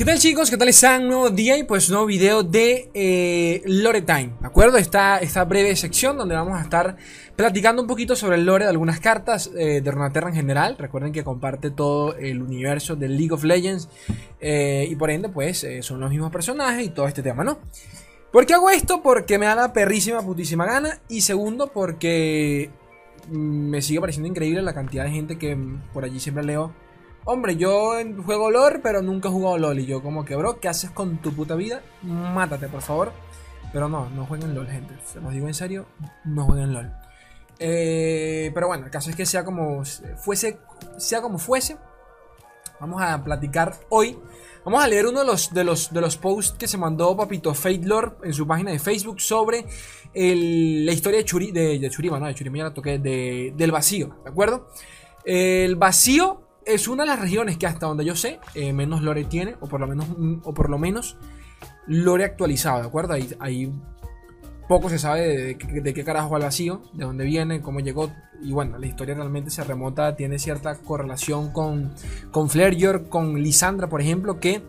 ¿Qué tal chicos? ¿Qué tal están? Nuevo día y pues nuevo video de eh, Lore Time, ¿de acuerdo? Esta, esta breve sección donde vamos a estar platicando un poquito sobre el lore de algunas cartas eh, de Runaterra en general. Recuerden que comparte todo el universo de League of Legends eh, y por ende pues son los mismos personajes y todo este tema, ¿no? ¿Por qué hago esto? Porque me da la perrísima putísima gana y segundo porque mm, me sigue pareciendo increíble la cantidad de gente que por allí siempre leo Hombre, yo juego LOL, pero nunca he jugado LOL. Y yo como que, bro, ¿qué haces con tu puta vida? Mátate, por favor. Pero no, no jueguen LOL, gente. Se los digo en serio, no jueguen LOL. Eh, pero bueno, el caso es que sea como fuese, sea como fuese. Vamos a platicar hoy. Vamos a leer uno de los, de los, de los posts que se mandó Papito Fate en su página de Facebook sobre la historia de, Churi, de, Churima, no, de Churima ya la toqué, del vacío, ¿de acuerdo? El vacío es una de las regiones que hasta donde yo sé eh, menos lore tiene, o por lo menos, o por lo menos lore actualizado, ¿de acuerdo? Ahí, poco se sabe de, qué carajo va el vacío, de dónde viene, cómo llegó, y bueno, la historia realmente se remota, tiene cierta correlación con, con Flareyor, con Lisandra, por ejemplo, que,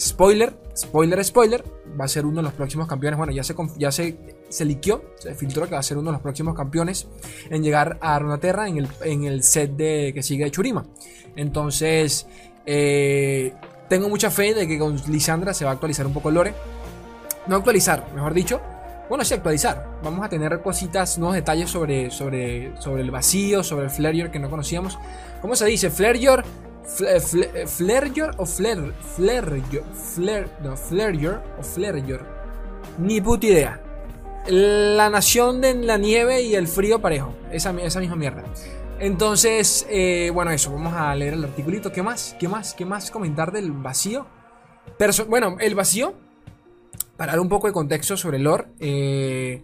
spoiler, spoiler, spoiler, va a ser uno de los próximos campeones, bueno, ya se, ya se se liqueó, se filtró que va a ser uno de los próximos campeones en llegar a Runaterra en el, en el set de, que sigue de Churima. Entonces, eh, tengo mucha fe de que con Lisandra se va a actualizar un poco el lore. No actualizar, mejor dicho. Bueno, sí, actualizar. Vamos a tener cositas, nuevos detalles sobre, sobre, sobre el vacío, sobre el Flareyor que no conocíamos. ¿Cómo se dice? Flareyor. Flareyor o Flare. Flareyor. Flare, no, Flareyor o Flareyor. Ni puta idea. La nación de la nieve y el frío parejo. Esa, esa misma mierda. Entonces, eh, bueno, eso. Vamos a leer el articulito. ¿Qué más? ¿Qué más? ¿Qué más comentar del vacío? bueno, el vacío. Para dar un poco de contexto sobre el lore. Eh,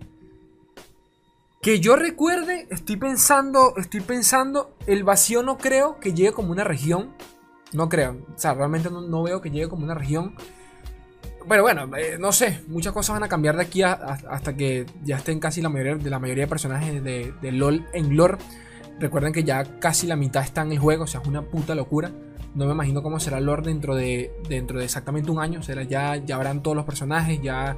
que yo recuerde, estoy pensando, estoy pensando, el vacío no creo que llegue como una región. No creo. O sea, realmente no veo que llegue como una región. Pero bueno, eh, no sé, muchas cosas van a cambiar de aquí hasta que ya estén casi la mayoría de la mayoría de personajes de, LOL en lore. Recuerden que ya casi la mitad está en el juego, o sea, es una puta locura. No me imagino cómo será lore dentro de, dentro de exactamente un año. O ya, habrán todos los personajes, ya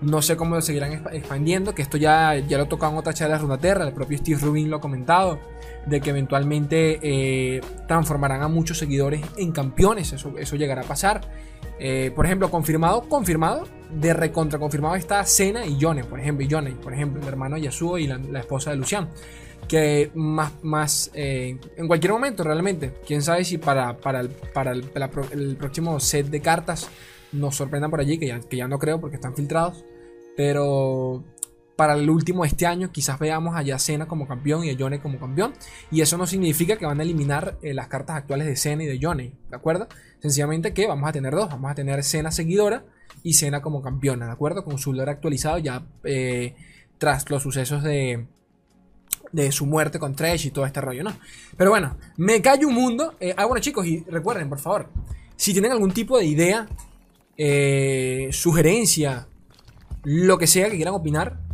no sé cómo lo seguirán expandiendo, que esto ya, ya lo tocado en otra charla de Runaterra, el propio Steve Rubin lo ha comentado, de que eventualmente eh, transformarán a muchos seguidores en campeones, eso, eso llegará a pasar. Eh, por ejemplo, confirmado, confirmado, de recontra confirmado está Sena y Yone, por ejemplo, y Yone, por ejemplo, el hermano Yasuo y la, esposa de Lucian. Que más, más eh, en cualquier momento realmente, quién sabe si para, para, el, para el, próximo set de cartas nos sorprendan por allí, que ya, que ya no creo porque están filtrados, pero para el último de este año quizás veamos a Yasena como campeón y a Yone como campeón. Y eso no significa que van a eliminar eh, las cartas actuales de Sena y de Yone, ¿de acuerdo? Sencillamente que vamos a tener dos, vamos a tener Sena seguidora y Sena como campeona, ¿de acuerdo? Con su lore actualizado ya eh, tras los sucesos de, de su muerte con Tresh y todo este rollo, ¿no? Pero bueno, me callo un mundo. Eh, ah, bueno chicos, y recuerden, por favor, si tienen algún tipo de idea, sugerencia, lo que sea que quieran opinar,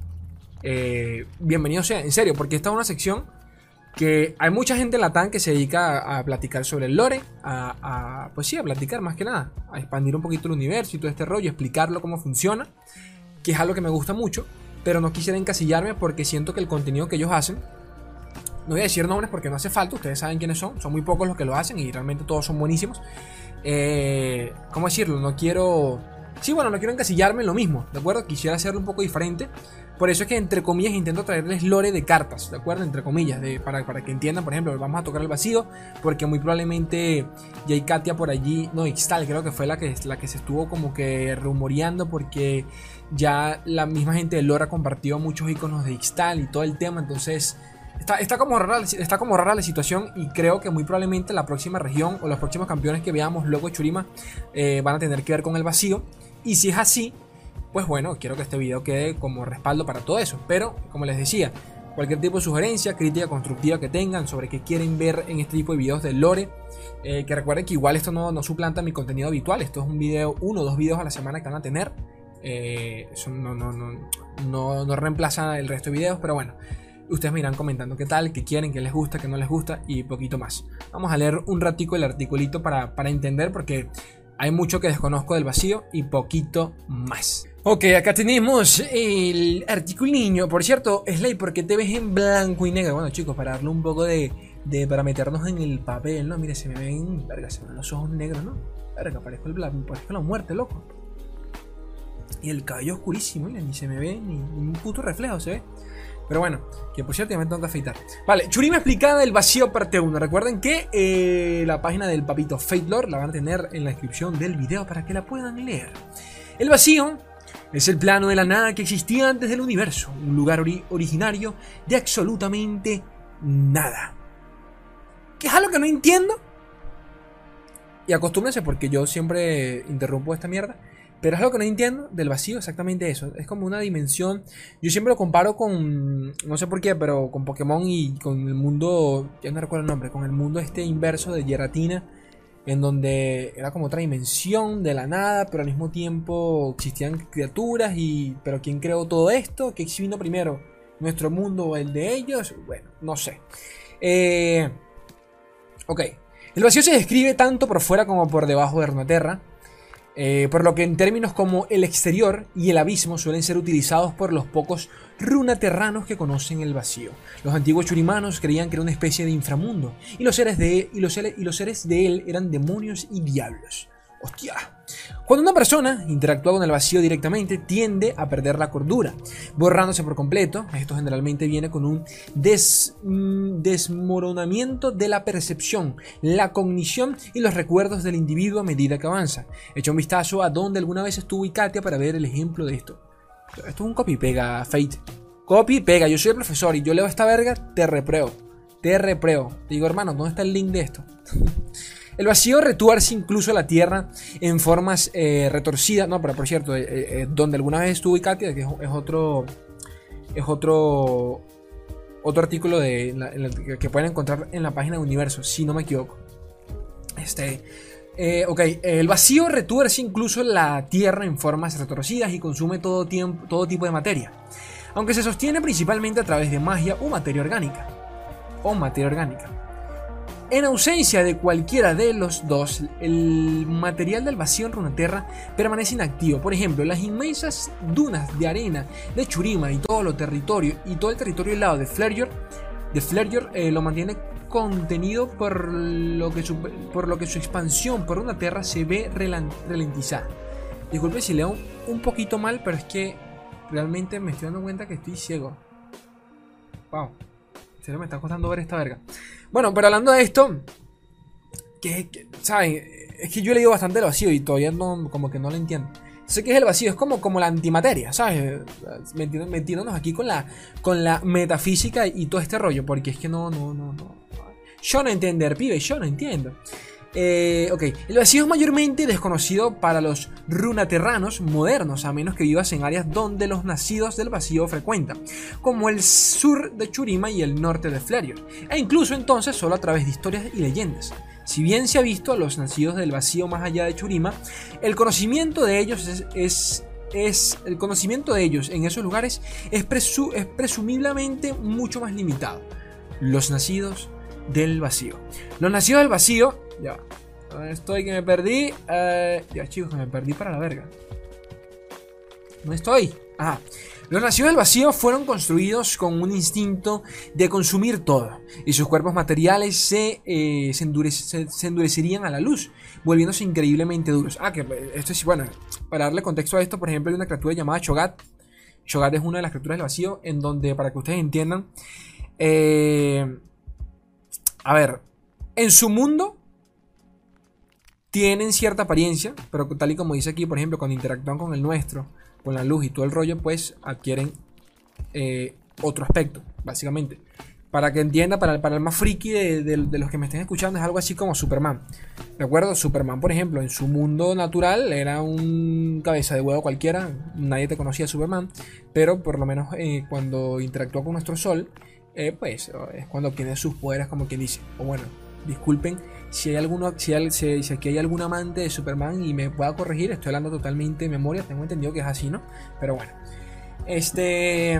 eh, bienvenido sea, en serio, porque esta es una sección que hay mucha gente en la TAN que se dedica a, platicar sobre el lore, a, pues sí, a platicar más que nada, a expandir un poquito el universo y todo este rollo, explicarlo cómo funciona, que es algo que me gusta mucho, pero no quisiera encasillarme porque siento que el contenido que ellos hacen, no voy a decir nombres porque no hace falta, ustedes saben quiénes son, son muy pocos los que lo hacen y realmente todos son buenísimos. Eh, ¿Cómo decirlo? No quiero... Sí, bueno, no quiero encasillarme en lo mismo, ¿de acuerdo? Quisiera hacerlo un poco diferente. Por eso es que, entre comillas, intento traerles lore de cartas, ¿de acuerdo? Entre comillas, para, para que entiendan, por ejemplo, vamos a tocar el vacío, porque muy probablemente hay Katia por allí, no, Ixtal creo que fue la que, la que se estuvo como que rumoreando, porque ya la misma gente de lore ha compartido muchos iconos de Ixtal y todo el tema, entonces... Está, está, como rara, está como rara la situación y creo que muy probablemente la próxima región o los próximos campeones que veamos luego Churima eh, van a tener que ver con el vacío. Y si es así, pues bueno, quiero que este video quede como respaldo para todo eso. Pero, como les decía, cualquier tipo de sugerencia, crítica constructiva que tengan sobre qué quieren ver en este tipo de videos de lore. Eh, que recuerden que igual esto no, no, suplanta mi contenido habitual. Esto es un video, uno o dos videos a la semana que van a tener. Eh, no, no, no, no, reemplaza el resto de videos, pero bueno. Ustedes me irán comentando qué tal, qué quieren, qué les gusta, qué no les gusta y poquito más. Vamos a leer un ratico el articulito para, para entender porque hay mucho que desconozco del vacío y poquito más. Ok, acá tenemos el articuliño. Por cierto, Slay, ¿por qué te ves en blanco y negro? Bueno, chicos, para darle un poco de, de para meternos en el papel, ¿no? Mire, se me ven, verga, se me ven los ojos negros, ¿no? Verga, parezco, el, parezco la muerte, loco. Y el cabello oscurísimo, ni se me ve ni, un puto reflejo, se ve. Pero bueno, que por cierto ya me tengo que afeitar. Vale, Churima explicada del vacío parte 1. Recuerden que eh, la página del papito Fate Lord la van a tener en la descripción del video para que la puedan leer. El vacío es el plano de la nada que existía antes del universo, un lugar originario de absolutamente nada. ¿Qué es algo que no entiendo? Y acostúmbense porque yo siempre interrumpo esta mierda. Pero es algo que no entiendo del vacío, exactamente eso. Es como una dimensión. Yo siempre lo comparo con. No sé por qué, pero con Pokémon y con el mundo. Ya no recuerdo el nombre. Con el mundo este inverso de Geratina. En donde era como otra dimensión de la nada, pero al mismo tiempo existían criaturas. y Pero ¿quién creó todo esto? ¿Qué vino primero? ¿Nuestro mundo o el de ellos? Bueno, no sé. Eh, ok. El vacío se describe tanto por fuera como por debajo de Runeterra. Eh, por lo que en términos como el exterior y el abismo suelen ser utilizados por los pocos runaterranos que conocen el vacío. Los antiguos churimanos creían que era una especie de inframundo, y los y los seres de él eran demonios y diablos. ¡Hostia! Cuando una persona interactúa con el vacío directamente, tiende a perder la cordura, borrándose por completo. Esto generalmente viene con un mm, desmoronamiento de la percepción, la cognición y los recuerdos del individuo a medida que avanza. Echa un vistazo a donde alguna vez estuvo Ikatia para ver el ejemplo de esto. Esto es un copy-pega, Fate. Copy-pega, yo soy el profesor y yo leo esta verga, te repreo. Te repreo. Te digo, hermano, ¿dónde está el link de esto? El vacío retuerce incluso la Tierra en formas eh, retorcidas. No, pero por cierto, eh, eh, donde alguna vez estuvo Ikatia, que es, otro. Es otro. Otro artículo de, que pueden encontrar en la página de Universo, si no me equivoco. Este. ok, el vacío retuerce incluso la Tierra en formas retorcidas y consume todo, todo tipo de materia. Aunque se sostiene principalmente a través de magia o materia orgánica. O materia orgánica. En ausencia de cualquiera de los dos, el material del vacío en Runeterra permanece inactivo. Por ejemplo, las inmensas dunas de arena de Churima y todo, lo territorio, y todo el territorio del lado de Flerger, de eh, lo mantiene contenido por lo, que su, por lo que su expansión por Runeterra se ve ralentizada. Disculpe si leo un poquito mal, pero es que realmente me estoy dando cuenta que estoy ciego. Wow. Se me está costando ver esta verga. Bueno, pero hablando de esto, que. Es que yo he leído bastante el vacío y todavía no, como que no lo entiendo. Sé que es el vacío, es como, como la antimateria, ¿sabes? Metiéndonos aquí con la, con la metafísica y todo este rollo, porque es que no, no, no, no. Yo no entender, pibe, yo no entiendo. Eh, ok, el vacío es mayormente desconocido para los runaterranos modernos, a menos que vivas en áreas donde los nacidos del vacío frecuentan, como el sur de Churima y el norte de Flerior, e incluso entonces solo a través de historias y leyendas. Si bien se ha visto a los nacidos del vacío más allá de Churima, el conocimiento de ellos es, es, el conocimiento de ellos en esos lugares es, es presumiblemente mucho más limitado. Los nacidos del vacío. Los nacidos del vacío ya. estoy? Que me perdí. Eh, ya, chicos, que me perdí para la verga. No estoy? Ah. Los nacidos del vacío fueron construidos con un instinto de consumir todo, y sus cuerpos materiales se, eh, se, endurecerían a la luz, volviéndose increíblemente duros. Ah, que eh, esto es, bueno, para darle contexto a esto, por ejemplo, hay una criatura llamada Shogat. Shogat es una de las criaturas del vacío, en donde, para que ustedes entiendan, a ver, en su mundo tienen cierta apariencia, pero tal y como dice aquí, por ejemplo, cuando interactúan con el nuestro, con la luz y todo el rollo, pues adquieren eh, otro aspecto, básicamente. Para que entienda, para, el más friki de, los que me estén escuchando, es algo así como Superman. ¿De acuerdo? Superman, por ejemplo, en su mundo natural era un cabeza de huevo cualquiera, nadie te conocía Superman, pero por lo menos eh, cuando interactúa con nuestro sol, eh, pues es cuando obtiene sus poderes, como quien dice. O bueno, disculpen si hay alguno, si, aquí hay algún amante de Superman y me pueda corregir, estoy hablando totalmente de memoria, tengo entendido que es así, ¿no? Pero bueno. Este.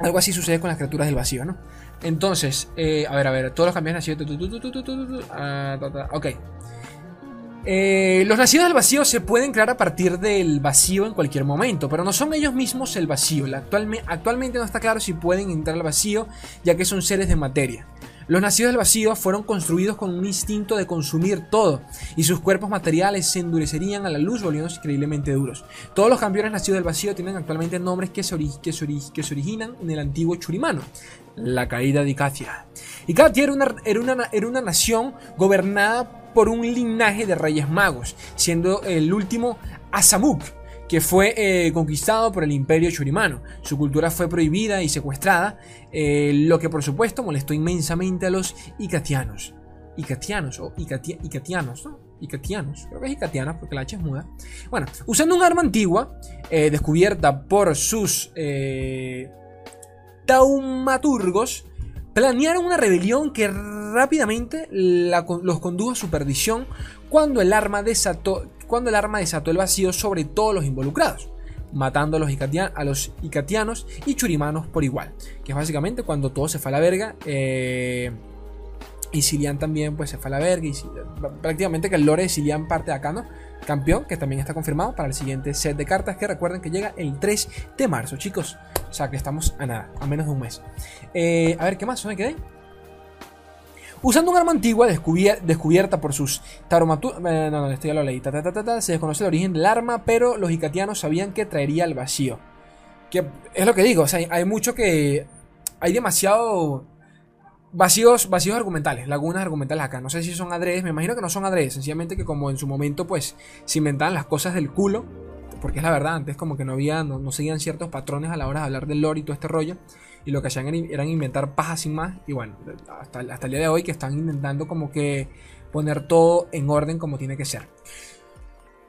Algo así sucede con las criaturas del vacío, ¿no? Entonces, eh, a ver, a ver, todos los campeones así. Ok. Eh, los nacidos del vacío se pueden crear a partir del vacío en cualquier momento, pero no son ellos mismos el vacío. actualmente no está claro si pueden entrar al vacío, ya que son seres de materia. Los nacidos del vacío fueron construidos con un instinto de consumir todo, y sus cuerpos materiales se endurecerían a la luz volviéndose increíblemente duros. Todos los campeones nacidos del vacío tienen actualmente nombres que se, que se, originan en el antiguo Churimano, la caída de Icatia. Icatia era una, era una, era una nación gobernada por un linaje de reyes magos, siendo el último Asamuk, que fue eh, conquistado por el imperio churimano. Su cultura fue prohibida y secuestrada, eh, lo que por supuesto molestó inmensamente a los icatianos. Icatianos o icatianos, ¿no? Icatianos, creo que es icatianos porque la H es muda. Bueno, usando un arma antigua, eh, descubierta por sus taumaturgos, planearon una rebelión que rápidamente los condujo a su perdición cuando el, arma desató, cuando el arma desató el vacío sobre todos los involucrados, matando a los, icatianos y churimanos por igual, que es básicamente cuando todo se fue a la verga. Eh, y Silian también pues se fue a la verga. Y prácticamente que el lore de Silian parte de acá, ¿no? Campeón, que también está confirmado para el siguiente set de cartas. Que recuerden que llega el 3 de marzo, chicos. O sea que estamos a nada, a menos de un mes. Eh, a ver, ¿qué más? ¿Dónde quedé? Usando un arma antigua descubierta por sus taromatur... Eh, no, no, esto ya lo leí. se desconoce el origen del arma, pero los icatianos sabían que traería el vacío. Que es lo que digo, o sea, hay mucho que... Hay demasiado vacíos, vacíos argumentales, lagunas argumentales acá. No sé si son adredes, me imagino que no son adredes, sencillamente que como en su momento pues se inventaban las cosas del culo, porque es la verdad, antes como que no había, no, seguían ciertos patrones a la hora de hablar del lore y todo este rollo, y lo que hacían eran inventar pajas sin más, y bueno, hasta, hasta el día de hoy que están intentando como que poner todo en orden como tiene que ser.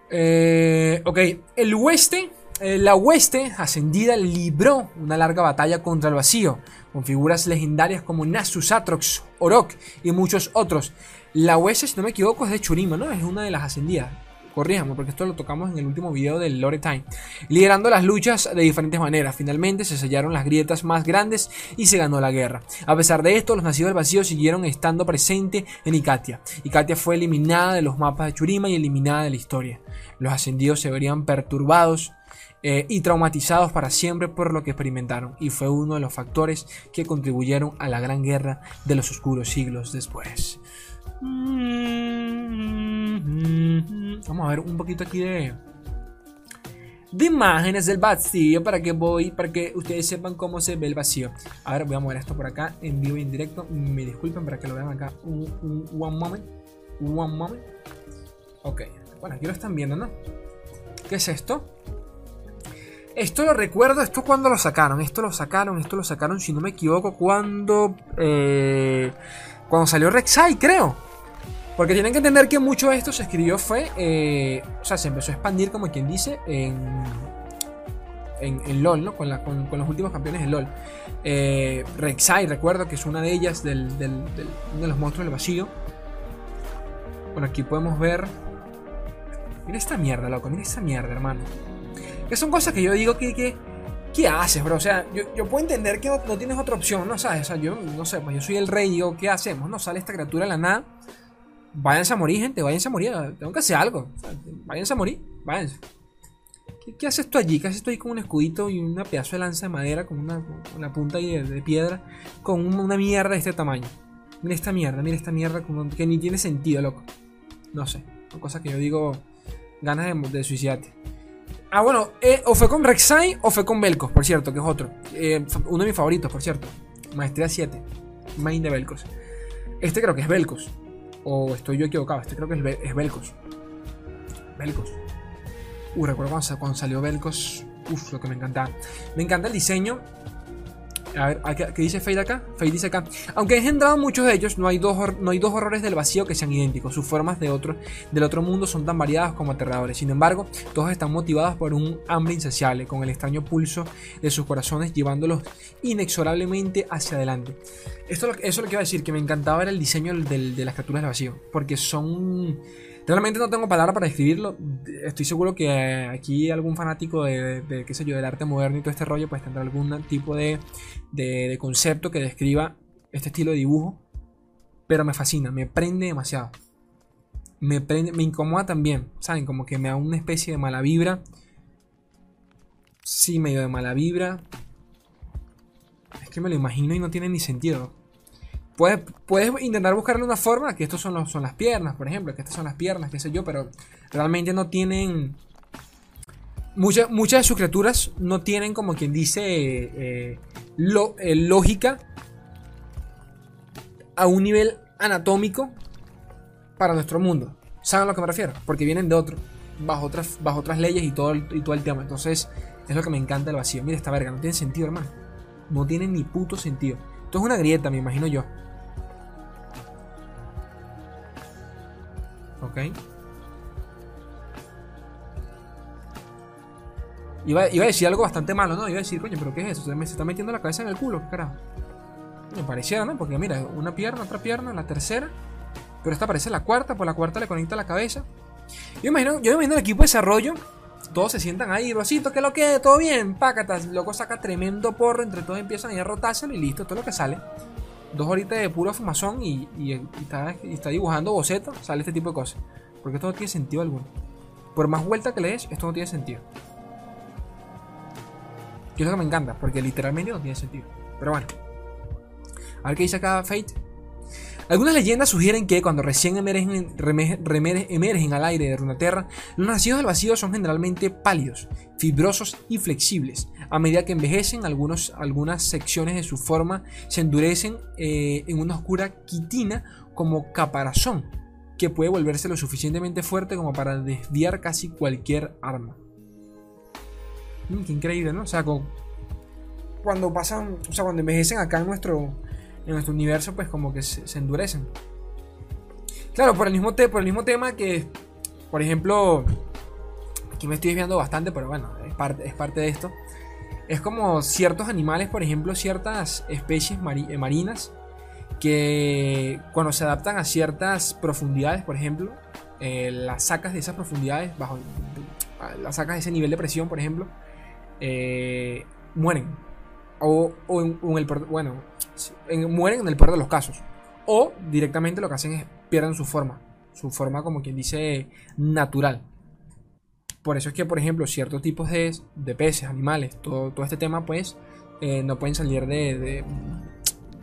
Eh, ok, el oeste eh, la hueste ascendida libró una larga batalla contra el vacío, con figuras legendarias como Nasus Atrox, Orok y muchos otros. La hueste, si no me equivoco, es de Churima, ¿no? Es una de las ascendidas. Corríjame, porque esto lo tocamos en el último video del Lore Time. Liderando las luchas de diferentes maneras. Finalmente se sellaron las grietas más grandes y se ganó la guerra. A pesar de esto, los nacidos del vacío siguieron estando presentes en Icatia. Icatia fue eliminada de los mapas de Churima y eliminada de la historia. Los ascendidos se verían perturbados eh, y traumatizados para siempre por lo que experimentaron, y fue uno de los factores que contribuyeron a la gran guerra de los oscuros siglos después. Vamos a ver un poquito aquí de, imágenes del vacío para que voy, para que ustedes sepan cómo se ve el vacío. A ver, voy a mover esto por acá en vivo y en directo. Me disculpen para que lo vean acá. One moment. One moment. Ok. Bueno, aquí lo están viendo, ¿no? ¿Qué es esto? Esto lo recuerdo, esto cuando lo sacaron, esto lo sacaron, esto lo sacaron, si no me equivoco, cuando eh, cuando salió Rek'Sai, creo. Porque tienen que entender que mucho de esto se escribió fue, eh, o sea, se empezó a expandir como quien dice en en, LOL, ¿no? Con, los últimos campeones de LOL. Eh, recuerdo que es una de ellas, del, del, de los monstruos del vacío. Bueno, aquí podemos ver. Mira esta mierda, loco, mira esta mierda, hermano. Que son cosas que yo digo que, ¿qué haces, bro? O sea, yo, puedo entender que no, tienes otra opción, ¿no? ¿Sabes? O sea, yo no sé, pues yo soy el rey, digo, ¿qué hacemos? No sale esta criatura de la nada. Váyanse a morir, gente, váyanse a morir. Tengo que hacer algo. váyanse a morir, váyanse. ¿Qué, haces tú allí? ¿Qué haces tú ahí con un escudito y una pedazo de lanza de madera con una, punta de, piedra con una mierda de este tamaño? Mira esta mierda, mira esta mierda que ni tiene sentido, loco. No sé, son cosas que yo digo, ganas de, de suicidarte. Ah, bueno, eh, o fue con Rek'Sai o fue con Belcos, por cierto, que es otro. Eh, uno de mis favoritos, por cierto. Maestría 7. Main de Belcos. Este creo que es Belcos. O estoy yo equivocado. Este creo que es, Belcos. Belcos. Uh, recuerdo cuando, salió Belcos. Uf, lo que me encantaba. Me encanta el diseño. A ver, ¿qué, dice Fade acá? Fade dice acá. Aunque engendrado muchos de ellos, no hay, dos, no hay dos horrores del vacío que sean idénticos. Sus formas de otro, del otro mundo son tan variadas como aterradores. Sin embargo, todos están motivados por un hambre insaciable, con el extraño pulso de sus corazones llevándolos inexorablemente hacia adelante. Esto, eso es lo que iba a decir, que me encantaba era el diseño de las criaturas del vacío. Porque son Realmente no tengo palabra para describirlo. Estoy seguro que aquí algún fanático de, qué sé yo, del arte moderno y todo este rollo, pues tendrá algún tipo de, de, concepto que describa este estilo de dibujo. Pero me fascina, me prende demasiado. Me, prende- me incomoda también, ¿saben? Como que me da una especie de mala vibra. Sí, medio de mala vibra. Es que me lo imagino y no tiene ni sentido. Puedes, puedes intentar buscarle una forma, que estos son, los, son las piernas, por ejemplo, que estas son las piernas, qué sé yo, pero realmente no tienen... Muchas, muchas de sus criaturas no tienen, como quien dice, eh, lo- eh, lógica a un nivel anatómico para nuestro mundo. ¿Saben a lo que me refiero? Porque vienen de otro, bajo otras, bajo otras leyes y todo, el, y todo el tema. Entonces, es lo que me encanta del vacío. Mira esta verga, no tiene sentido, hermano. No tiene ni puto sentido. Esto es una grieta, me imagino yo. Ok. Iba, iba a decir algo bastante malo, ¿no? Iba a decir, coño, pero ¿qué es eso? Se está metiendo la cabeza en el culo, ¿qué carajo? Me pareciera, ¿no? Porque mira, una pierna, otra pierna, la tercera. Pero esta parece la cuarta, por la cuarta le conecta la cabeza. Yo imagino, yo imagino el equipo de desarrollo. Todos se sientan ahí, Rosito, ¿qué lo que? ¿Todo bien? Pácatas. Loco saca tremendo porro, entre todos empiezan a ir a rotárselo y listo, todo lo que sale. Dos horitas de puro fumazón y, está, dibujando boceto, sale este tipo de cosas. Porque esto no tiene sentido alguno. Por más vuelta que le des, esto no tiene sentido. Que es lo que me encanta, porque literalmente no tiene sentido. Pero bueno. A ver qué dice acá Fate. Algunas leyendas sugieren que cuando recién emergen, emergen al aire de Runaterra, los nacidos del vacío son generalmente pálidos, fibrosos y flexibles. A medida que envejecen, algunas secciones de su forma se endurecen eh, en una oscura quitina como caparazón, que puede volverse lo suficientemente fuerte como para desviar casi cualquier arma. Mm, qué increíble, ¿no? O sea, cuando pasan, o sea, cuando envejecen acá en nuestro, en nuestro universo, pues como que se, endurecen. Claro, por el, mismo te- por el mismo tema que, por ejemplo, aquí me estoy desviando bastante, pero bueno, es parte, es parte de esto. Es como ciertos animales, por ejemplo, ciertas especies eh, marinas, que cuando se adaptan a ciertas profundidades, por ejemplo, eh, las sacas de esas profundidades, bajo, las sacas de ese nivel de presión, por ejemplo, eh, mueren. O, en, el bueno, en- mueren en el peor de los casos. O directamente lo que hacen es pierden su forma. Su forma, como quien dice, natural. Por eso es que, por ejemplo, ciertos tipos de, de peces, animales, todo, todo este tema, pues, eh, no pueden salir de, de-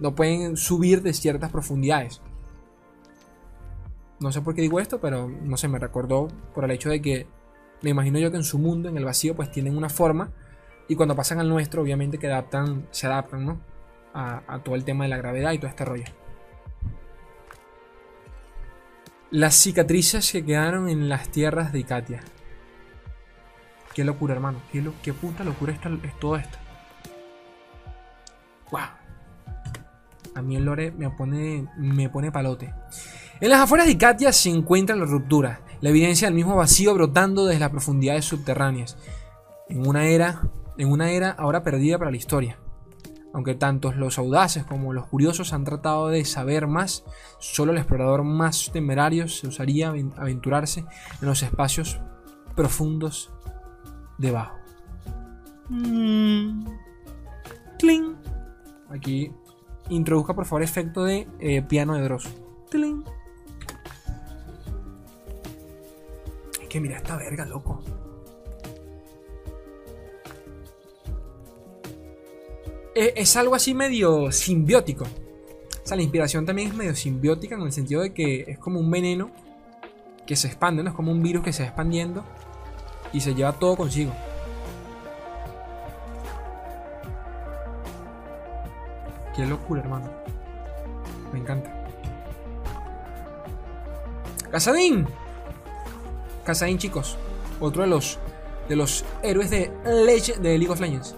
No pueden subir de ciertas profundidades. No sé por qué digo esto, pero no sé, me recordó por el hecho de que me imagino yo que en su mundo, en el vacío, pues tienen una forma. Y cuando pasan al nuestro, obviamente que adaptan, se adaptan, ¿no? A, todo el tema de la gravedad y todo este rollo. Las cicatrices que quedaron en las tierras de Icatia. Qué locura, hermano. Qué, lo- puta locura esta- es todo esto. Wow. A mí el lore me pone, me pone palote. En las afueras de Icatia se encuentra la ruptura, la evidencia del mismo vacío brotando desde las profundidades subterráneas. En una era, en una era ahora perdida para la historia. Aunque tantos los audaces como los curiosos han tratado de saber más, solo el explorador más temerario se usaría aventurarse en los espacios profundos debajo. Mm. Cling. Aquí introduzca por favor efecto de eh, piano de Dross. Cling. Es que mira esta verga, loco. Eh, es algo así medio simbiótico. O sea, la inspiración también es medio simbiótica en el sentido de que es como un veneno que se expande, ¿no? Es como un virus que se va expandiendo y se lleva todo consigo. Qué locura, hermano. Me encanta. Casadín. Casadín, chicos. Otro de los, de los héroes de, Leg- de League of Legends.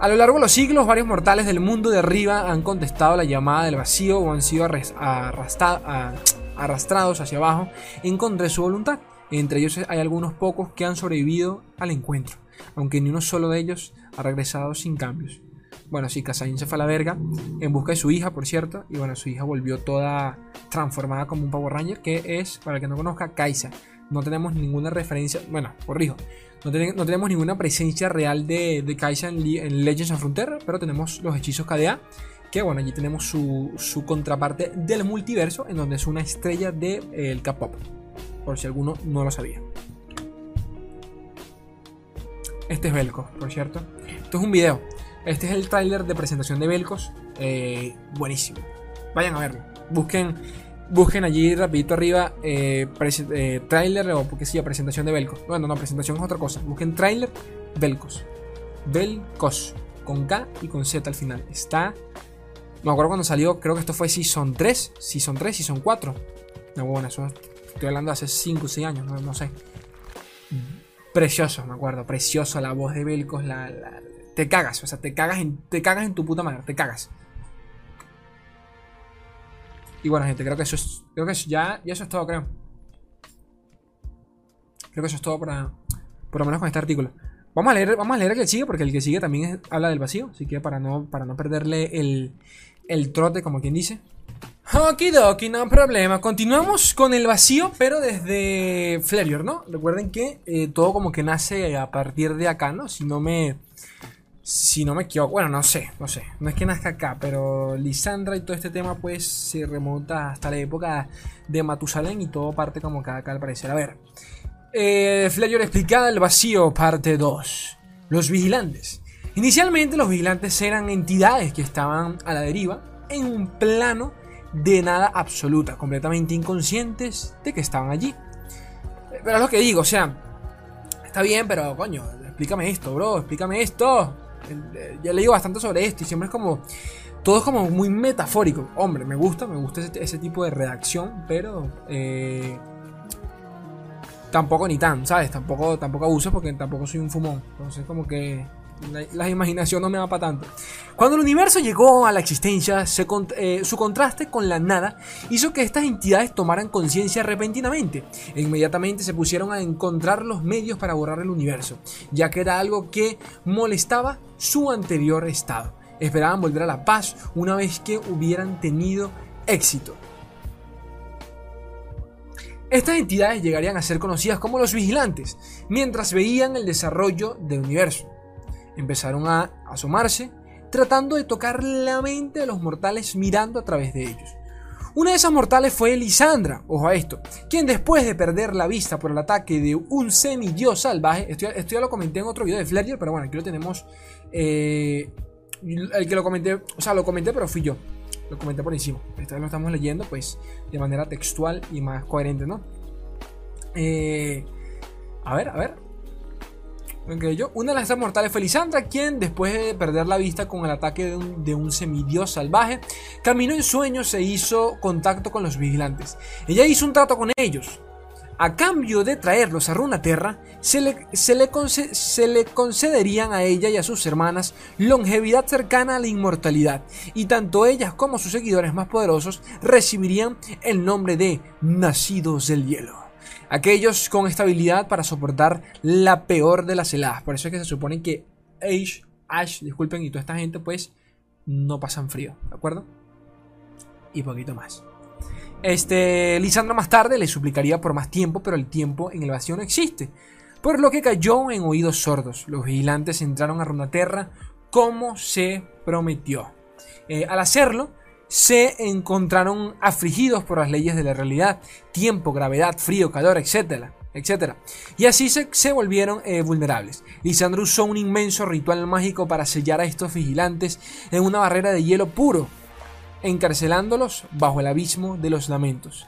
A lo largo de los siglos, varios mortales del mundo de arriba han contestado la llamada del vacío o han sido arrastrados hacia abajo en contra de su voluntad. Entre ellos hay algunos pocos que han sobrevivido al encuentro, aunque ni uno solo de ellos ha regresado sin cambios. Bueno, sí, Kazain se fue a la verga en busca de su hija, por cierto, y bueno, su hija volvió toda transformada como un Power Ranger, que es, para el que no conozca, Kaisa. No tenemos ninguna referencia, bueno, corrijo, no, ten- no tenemos ninguna presencia real de, de Kaisa en, Legends of Frontera, pero tenemos los hechizos KDA Que bueno, allí tenemos su, su contraparte del multiverso, en donde es una estrella del de, K-pop. Por si alguno no lo sabía. Este es Velcos, por cierto. Esto es un video. Este es el tráiler de presentación de Velcos. Eh, buenísimo. Vayan a verlo. Busquen, busquen allí rapidito arriba eh, eh tráiler o porque sí, presentación de Velcos. Bueno, no, presentación es otra cosa. Busquen tráiler Velcos. Velcos. Con K y con Z al final. Está... Me acuerdo cuando salió, creo que esto fue Season 3. Season 3, Season 4. No, bueno, eso estoy hablando de hace 5 o 6 años, no, sé. Precioso, me acuerdo. Precioso la voz de Velcos. La, te cagas, o sea, te cagas, en, te cagas en tu puta madre. Te cagas. Y bueno, gente, creo que eso es. Creo que ya, ya eso es todo, creo. Creo que eso es todo para. Por lo menos con este artículo. Vamos a leer, vamos a leer el que sigue, porque el que sigue también habla del vacío. Así que para no, para no perderle el, el trote, como quien dice. Okidoki, no problema. Continuamos con el vacío, pero desde Flareor, ¿no? Recuerden que eh, todo como que nace a partir de acá, ¿no? Si no me si no me equivoco, bueno, no sé, no sé, no es que nazca acá, pero Lisandra y todo este tema pues se remonta hasta la época de Matusalén y todo parte como que acá al parecer. A ver, eh, Flayor explicada el vacío, parte 2. Los vigilantes. Inicialmente los vigilantes eran entidades que estaban a la deriva en un plano de nada absoluta, completamente inconscientes de que estaban allí. Pero es lo que digo, o sea, está bien, pero coño, explícame esto, bro, explícame esto. Eh, ya leído bastante sobre esto y siempre es como. Todo es como muy metafórico. Hombre, me gusta, me gusta ese, tipo de redacción, pero. Eh, tampoco ni tan, ¿sabes? Tampoco, tampoco abuso porque tampoco soy un fumón. Entonces, como que la, imaginación no me va para tanto. Cuando el universo llegó a la existencia, eh, su contraste con la nada hizo que estas entidades tomaran conciencia repentinamente e inmediatamente se pusieron a encontrar los medios para borrar el universo, ya que era algo que molestaba su anterior estado. Esperaban volver a la paz una vez que hubieran tenido éxito. Estas entidades llegarían a ser conocidas como los vigilantes, mientras veían el desarrollo del universo empezaron a asomarse, tratando de tocar la mente de los mortales mirando a través de ellos. Una de esas mortales fue Elisandra, ojo a esto, quien después de perder la vista por el ataque de un semidios salvaje, esto, ya lo comenté en otro video de Flareer, pero bueno, aquí lo tenemos, eh, el que lo comenté, o sea, lo comenté, pero fui yo, lo comenté por encima, esta vez lo estamos leyendo pues de manera textual y más coherente, ¿no? Eh, a ver, a ver, una de las mortales fue Lisandra, quien después de perder la vista con el ataque de un, de semidios salvaje, caminó en sueños e hizo contacto con los vigilantes. Ella hizo un trato con ellos. A cambio de traerlos a Runaterra, se le, se, le se le concederían a ella y a sus hermanas longevidad cercana a la inmortalidad, y tanto ellas como sus seguidores más poderosos recibirían el nombre de Nacidos del Hielo aquellos con estabilidad para soportar la peor de las heladas. Por eso es que se supone que Ash, Ash, disculpen, y toda esta gente, pues no pasan frío, ¿de acuerdo? Y poquito más. Este, Lisandra más tarde le suplicaría por más tiempo, pero el tiempo en el vacío no existe. Por lo que cayó en oídos sordos. Los vigilantes entraron a Runaterra como se prometió. Eh, al hacerlo, se encontraron afligidos por las leyes de la realidad, tiempo, gravedad, frío, calor, etcétera, etcétera. Y así se, se volvieron eh, vulnerables. Lisandro usó un inmenso ritual mágico para sellar a estos vigilantes en una barrera de hielo puro, encarcelándolos bajo el abismo de los lamentos.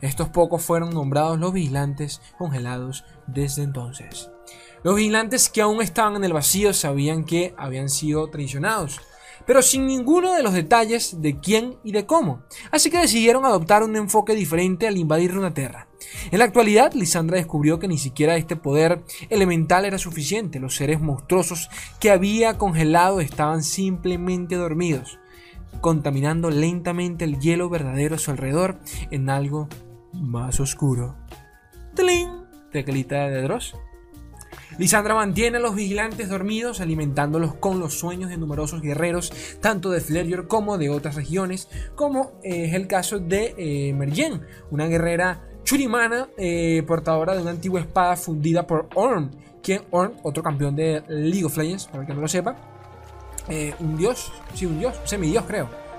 Estos pocos fueron nombrados los vigilantes congelados desde entonces. Los vigilantes que aún estaban en el vacío sabían que habían sido traicionados pero sin ninguno de los detalles de quién y de cómo. Así que decidieron adoptar un enfoque diferente al invadir Runeterra. En la actualidad, Lisandra descubrió que ni siquiera este poder elemental era suficiente. Los seres monstruosos que había congelado estaban simplemente dormidos, contaminando lentamente el hielo verdadero a su alrededor en algo más oscuro. ¡Tling! Teclita de Dross. Lisandra mantiene a los vigilantes dormidos, alimentándolos con los sueños de numerosos guerreros, tanto de Flerior como de otras regiones, como eh, es el caso de eh, Merjen, una guerrera churimana eh, portadora de una antigua espada fundida por Orm, quien Orm, otro campeón de League of Legends, para que no lo sepa, eh, un dios, sí, un dios, semidios creo.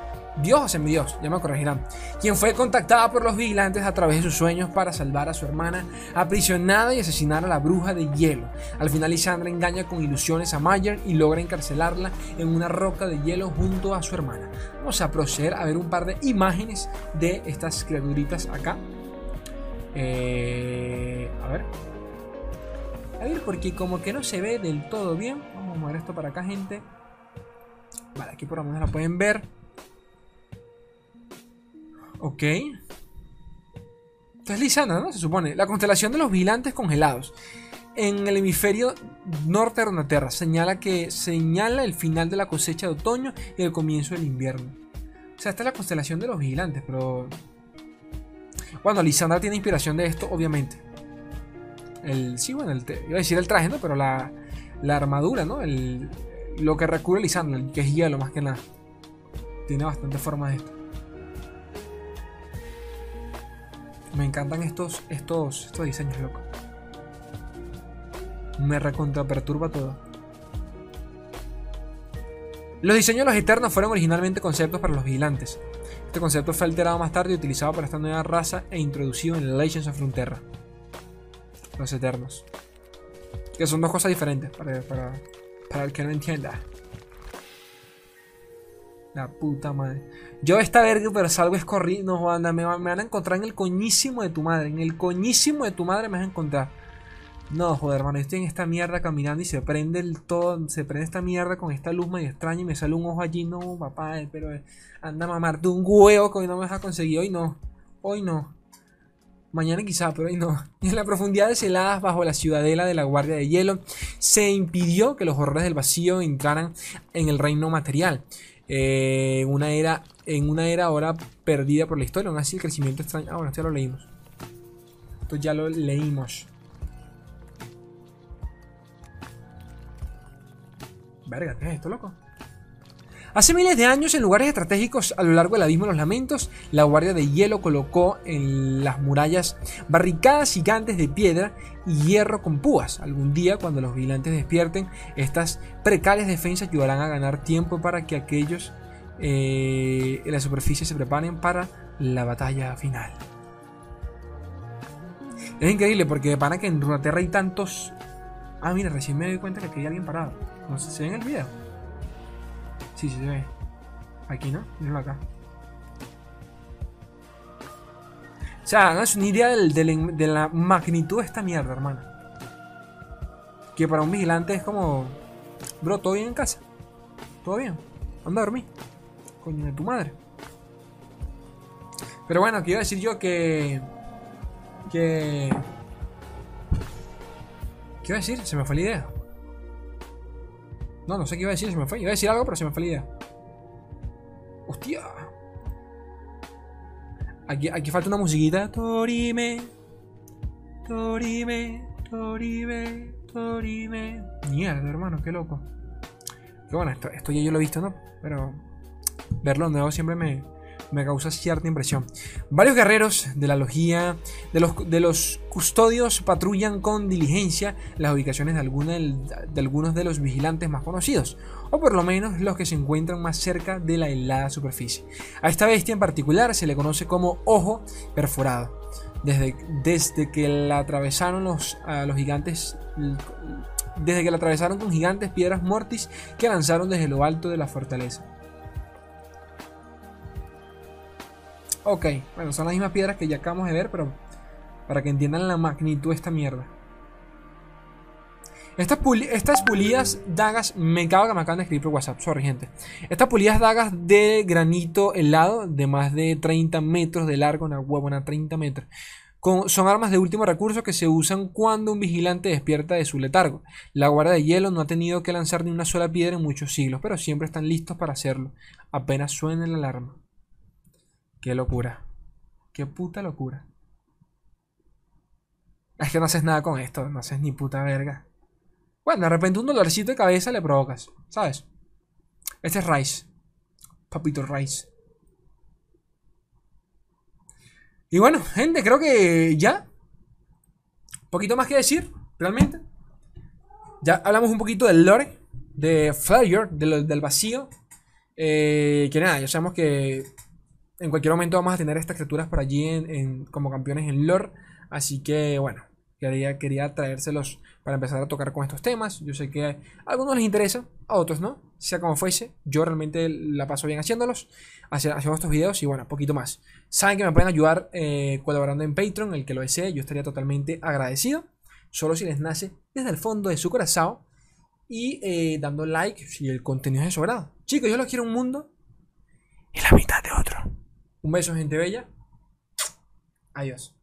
Dios o semidios, ya me corregirán. Quien fue contactada por los vigilantes a través de sus sueños para salvar a su hermana, aprisionada y asesinar a la bruja de hielo. Al final, Lisandra engaña con ilusiones a Mayer y logra encarcelarla en una roca de hielo junto a su hermana. Vamos a proceder a ver un par de imágenes de estas criaturitas acá. Eh, a ver. A ver, porque como que no se ve del todo bien. Vamos a mover esto para acá, gente. Vale, aquí por lo menos la pueden ver. Ok. Entonces Lisandra, ¿no? Se supone. La constelación de los vigilantes congelados. En el hemisferio norte de Tierra señala que señala el final de la cosecha de otoño y el comienzo del invierno. O sea, esta es la constelación de los vigilantes, pero... Bueno, Lisandra tiene inspiración de esto, obviamente. El, sí, bueno, el, iba a decir el traje, ¿no? Pero la, la armadura, ¿no? Lo que recubre Lisandra, que es hielo más que nada. Tiene bastante forma de esto. Me encantan estos, estos, estos diseños, loco. Me recontraperturba todo. Los diseños de los Eternos fueron originalmente conceptos para los vigilantes. Este concepto fue alterado más tarde y utilizado para esta nueva raza e introducido en Legends of Frontera. Los Eternos. Que son dos cosas diferentes, para, para, para el que no entienda. La puta madre. Yo esta verga, pero salgo escorriendo, no, anda, me, van a encontrar en el coñísimo de tu madre. En el coñísimo de tu madre me vas a encontrar. No, joder, hermano, estoy en esta mierda caminando y se prende el todo, se prende esta mierda con esta luz medio extraña y me sale un ojo allí, no, papá, eh, pero eh, anda a mamarte un huevo que hoy no me vas a conseguir, hoy no, hoy no. Mañana quizá, pero hoy no. En la profundidad de heladas bajo la ciudadela de la Guardia de Hielo, se impidió que los horrores del vacío entraran en el reino material. Eh, una era, en una era ahora perdida por la historia. Aún así, el crecimiento extraño. Ah, bueno, esto ya lo leímos. Esto ya lo leímos. Verga, ¿qué es esto, loco? Hace miles de años, en lugares estratégicos a lo largo del abismo de los lamentos, la Guardia de Hielo colocó en las murallas barricadas gigantes de piedra y hierro con púas. Algún día, cuando los vigilantes despierten, estas precarias defensas ayudarán a ganar tiempo para que aquellos eh, en la superficie se preparen para la batalla final. Es increíble porque para que en Runeterra hay tantos... Ah, mira, recién me doy cuenta que aquí hay alguien parado. No sé si se ve en el video. Sí, sí se ve. Aquí, ¿no? Míralo acá. O sea, no es una idea de la magnitud de esta mierda, hermano. Que para un vigilante es como... Bro, ¿todo bien en casa? ¿Todo bien? Anda a dormir. Coño de tu madre. Pero bueno, a decir yo que... Que... ¿Qué iba a decir? Se me fue la idea. No, no sé qué iba a decir, se me fue. Iba a decir algo, pero se me fue idea. ¡Hostia! Aquí, aquí falta una musiquita. Torime. Torime. Torime. Torime. Mierda, hermano, qué loco. Que bueno, esto, esto ya yo lo he visto, ¿no? Pero verlo de nuevo siempre me, me causa cierta impresión. Varios guerreros de la logía, de los, de los custodios, patrullan con diligencia las ubicaciones de, de algunos de los vigilantes más conocidos, o por lo menos los que se encuentran más cerca de la helada superficie. A esta bestia en particular se le conoce como ojo perforado. Desde, desde que la atravesaron los, los gigantes. Desde que la atravesaron con gigantes piedras mortis que lanzaron desde lo alto de la fortaleza. Ok, bueno, son las mismas piedras que ya acabamos de ver, pero para que entiendan la magnitud de esta mierda. Estas, puli- estas pulidas dagas, me cago que me acaban de escribir por WhatsApp, sorry gente. Estas pulidas dagas de granito helado de más de 30 metros de largo, una huevona 30 metros. Son armas de último recurso que se usan cuando un vigilante despierta de su letargo. La guardia de hielo no ha tenido que lanzar ni una sola piedra en muchos siglos, pero siempre están listos para hacerlo. Apenas suene la alarma. Qué locura. Qué puta locura. Es que no haces nada con esto, no haces ni puta verga. Bueno, de repente un dolorcito de cabeza le provocas, ¿sabes? Este es Rice. Papito Rice. Y bueno, gente, creo que ya. Poquito más que decir, realmente. Ya hablamos un poquito del lore. de Failure, del, del vacío. Eh, que nada, ya sabemos que en cualquier momento vamos a tener estas criaturas por allí en, como campeones en lore. Así que bueno, quería, quería traérselos para empezar a tocar con estos temas. Yo sé que a algunos les interesa, a otros no. Sea como fuese, yo realmente la paso bien haciéndolos, haciendo estos videos y bueno, poquito más. Saben que me pueden ayudar eh, colaborando en Patreon, el que lo desee, yo estaría totalmente agradecido. Solo si les nace desde el fondo de su corazón y eh, dando like si el contenido es de sobrado. Chicos, yo los quiero un mundo y la mitad. Un beso, gente bella. Adiós.